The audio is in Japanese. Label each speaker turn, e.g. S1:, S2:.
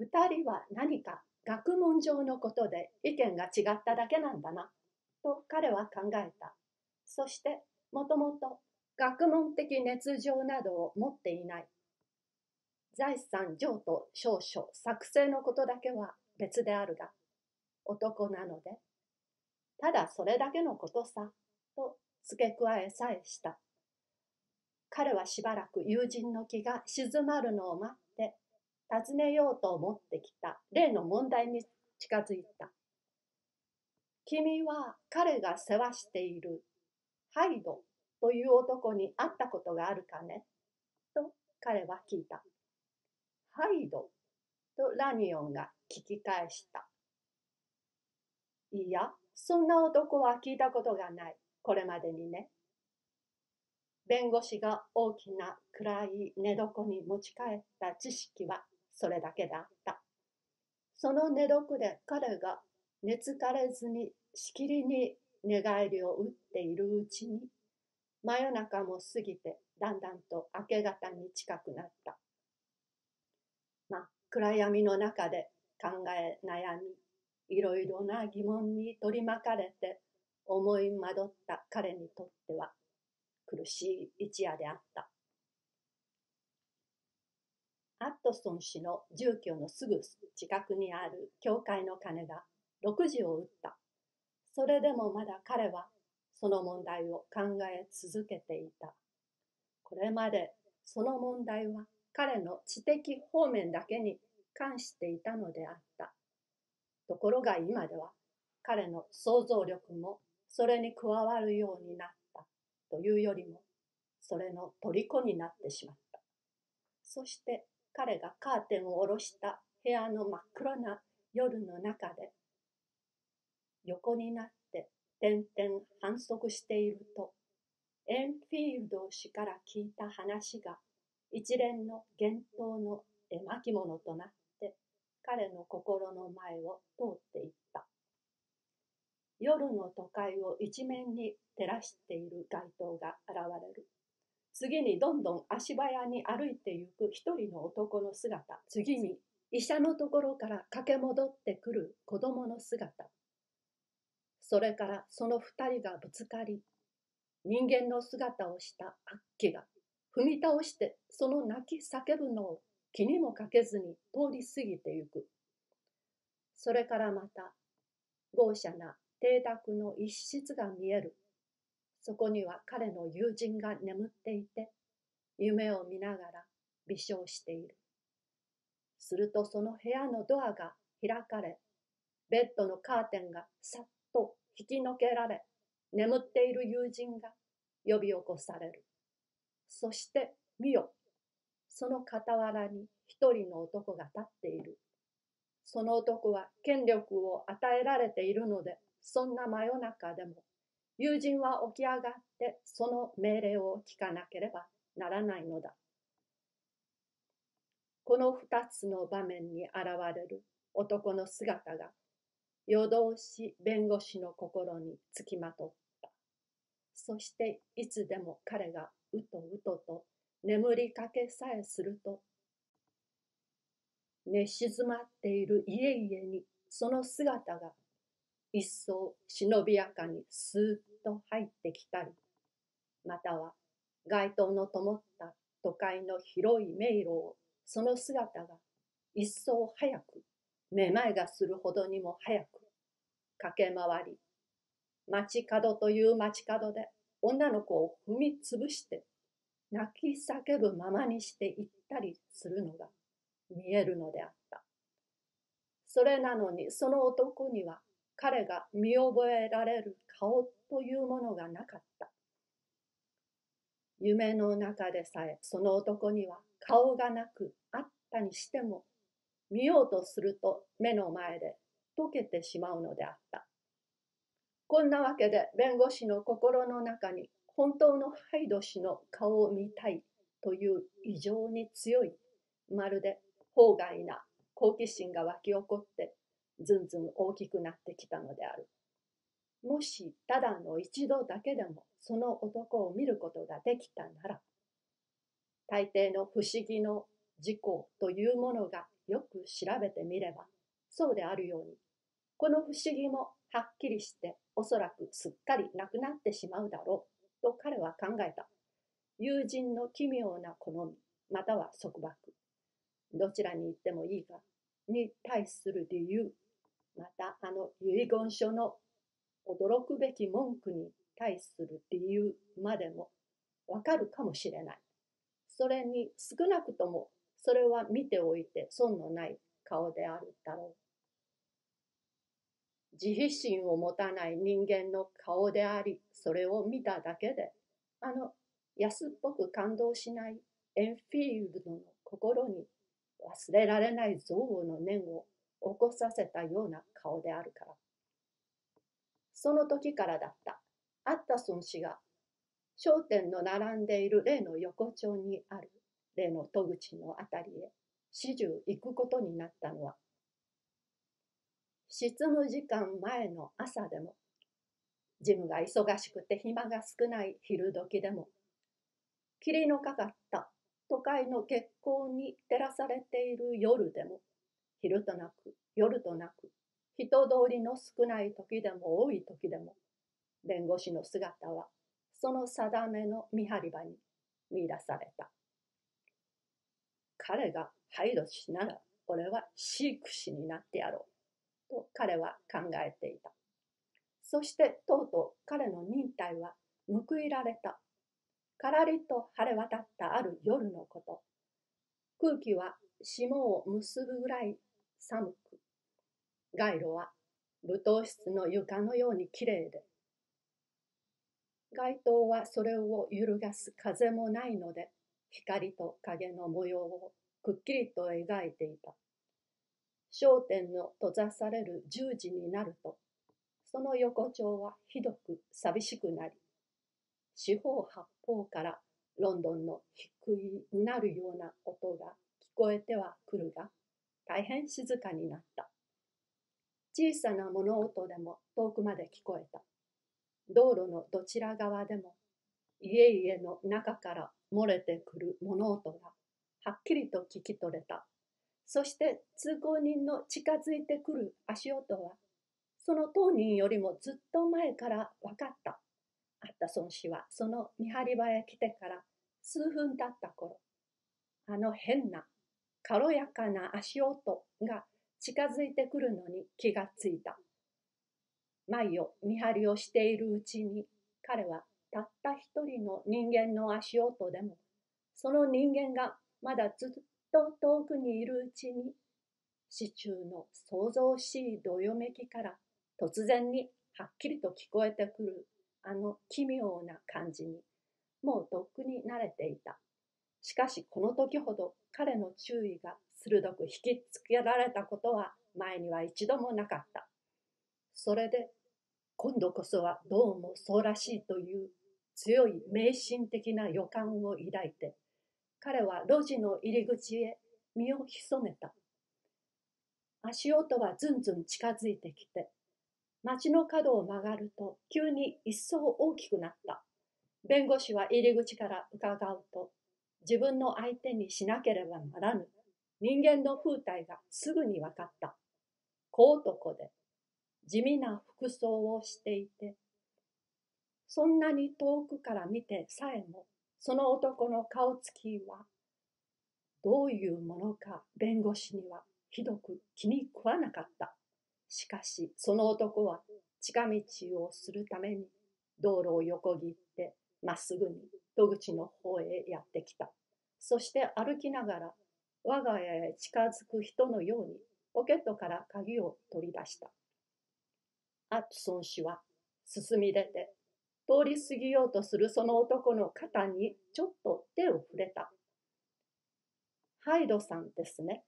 S1: 二人は何か学問上のことで意見が違っただけなんだな、と彼は考えた。そして、もともと学問的熱情などを持っていない。財産譲渡少々作成のことだけは別であるが、男なので、ただそれだけのことさ、と付け加えさえした。彼はしばらく友人の気が静まるのを待って、尋ねようと思ってきた例の問題に近づいた。君は彼が世話しているハイドという男に会ったことがあるかね？と彼は聞いた。ハイドとラニオンが聞き返した。いや、そんな男は聞いたことがない。これまでにね。弁護士が大きな暗い寝床に持ち帰った知識はそれだけだった。その寝床で彼が寝つかれずにしきりに寝返りを打っているうちに真夜中も過ぎてだんだんと明け方に近くなった。まあ、暗闇の中で考え悩み、いろいろな疑問に取り巻かれて思い惑った彼にとっては苦しい一夜であった。アットソン氏の住居のすぐ近くにある教会の鐘が6時を打った。それでもまだ彼はその問題を考え続けていた。これまでその問題は彼の知的方面だけに関していたのであった。ところが今では彼の想像力もそれに加わるようになったというよりもそれの虜になってしまった。そして彼がカーテンを下ろした部屋の真っ暗な夜の中で横になって点々反則しているとエンフィールド氏から聞いた話が一連の幻冬の絵巻物となって彼の心の前を通っていった。夜の都会を一面に照らしている街灯が現れる。次にどんどん足早に歩いてゆく一人の男の姿次に医者のところから駆け戻ってくる子供の姿それからその二人がぶつかり、人間の姿をした悪鬼が踏み倒してその泣き叫ぶのを気にもかけずに通り過ぎてゆく。それからまた豪奢な邸宅の一室が見える。そこには彼の友人が眠っていて、夢を見ながら微笑している。するとその部屋のドアが開かれ、ベッドのカーテンがさっと引きのけられ、眠っている友人が呼び起こされる。そして見よ、その傍らに一人の男が立っている。その男は権力を与えられているので、そんな真夜中でも、友人は起き上がってその命令を聞かなければならないのだ。この二つの場面に現れる男の姿が夜通し弁護士の心につきまとった。そしていつでも彼がうとうとと眠りかけさえすると、寝静まっている家々にその姿が一層忍びやかにスーッと入ってきたり、または街灯の灯った都会の広い迷路をその姿が一層早くめまいがするほどにも早く駆け回り、街角という街角で女の子を踏みつぶして泣き叫ぶままにして行ったりするのが見えるのであった。それなのにその男には彼が見覚えられる顔というものがなかった。夢の中でさえその男には顔がなくあったにしても見ようとすると目の前で溶けてしまうのであった。こんなわけで弁護士の心の中に本当のハイド氏の顔を見たいという異常に強いまるで法外な好奇心が湧き起こってずんずん大きくなってきたのである。もしただの一度だけでもその男を見ることができたなら大抵の不思議の事故というものがよく調べてみれば、そうであるように、この不思議もはっきりしておそらくすっかりなくなってしまうだろうと彼は考えた。友人の奇妙な好み、または束縛、どちらに行ってもいいが、に対する理由、またあの遺言書の驚くべき文句に対する理由までもわかるかもしれない。それに少なくともそれは見ておいて損のない顔であるだろう。自費心を持たない人間の顔であり、それを見ただけで、あの安っぽく感動しないエンフィールドの心に忘れられない憎悪の念を起こさせたような顔であるから。その時からだった。アッタソン氏が商店の並んでいる例の横丁にある例の戸口のあたりへ始終行くことになったのは執務時間前の朝でもジムが忙しくて暇が少ない昼時でも霧のかかった都会の月光に照らされている夜でも昼となく夜となく。人通りの少ない時でも多い時でも弁護士の姿はその定めの見張り場に見出された。彼が配慮しなら俺は飼育士になってやろうと彼は考えていた。そしてとうとう彼の忍耐は報いられた。からりと晴れ渡ったある夜のこと。空気は霜を結ぶぐらい寒く、街路は舞踏室の床のようにきれいで、街灯はそれを揺るがす風もないので、光と影の模様をくっきりと描いていた。商店の閉ざされる十時になると、その横丁はひどく寂しくなり、四方八方からロンドンの低いうなるような音が聞こえてはくるが、大変静かになった。小さな物音でも遠くまで聞こえた。道路のどちら側でも家々の中から漏れてくる物音がはっきりと聞き取れた。そして通行人の近づいてくる足音はその当人よりもずっと前から分かった。アッタソン氏はその見張り場へ来てから数分経った頃、あの変な軽やかな足音が近づいてくるのに気がついた。前を見張りをしているうちに彼はたった一人の人間の足音でもその人間がまだずっと遠くにいるうちに市中の想像しいどよめきから突然にはっきりと聞こえてくるあの奇妙な感じにもうとっくに慣れていた。しかしこの時ほど彼の注意が鋭く引きつけられたことは前には一度もなかった。それで今度こそはどうもそうらしいという強い迷信的な予感を抱いて彼は路地の入り口へ身を潜めた。足音はずんずん近づいてきて町の角を曲がると急に一層大きくなった。弁護士は入り口から伺うと自分の相手にしなければならぬ人間の風体がすぐに分かった。小男で地味な服装をしていてそんなに遠くから見てさえもその男の顔つきはどういうものか弁護士にはひどく気に食わなかった。しかしその男は近道をするために道路を横切ってまっすぐに戸口の方へやってきた。そして歩きながら我が家へ近づく人のようにポケットから鍵を取り出した。アットソン氏は進み出て通り過ぎようとするその男の肩にちょっと手を触れた。ハイドさんですね。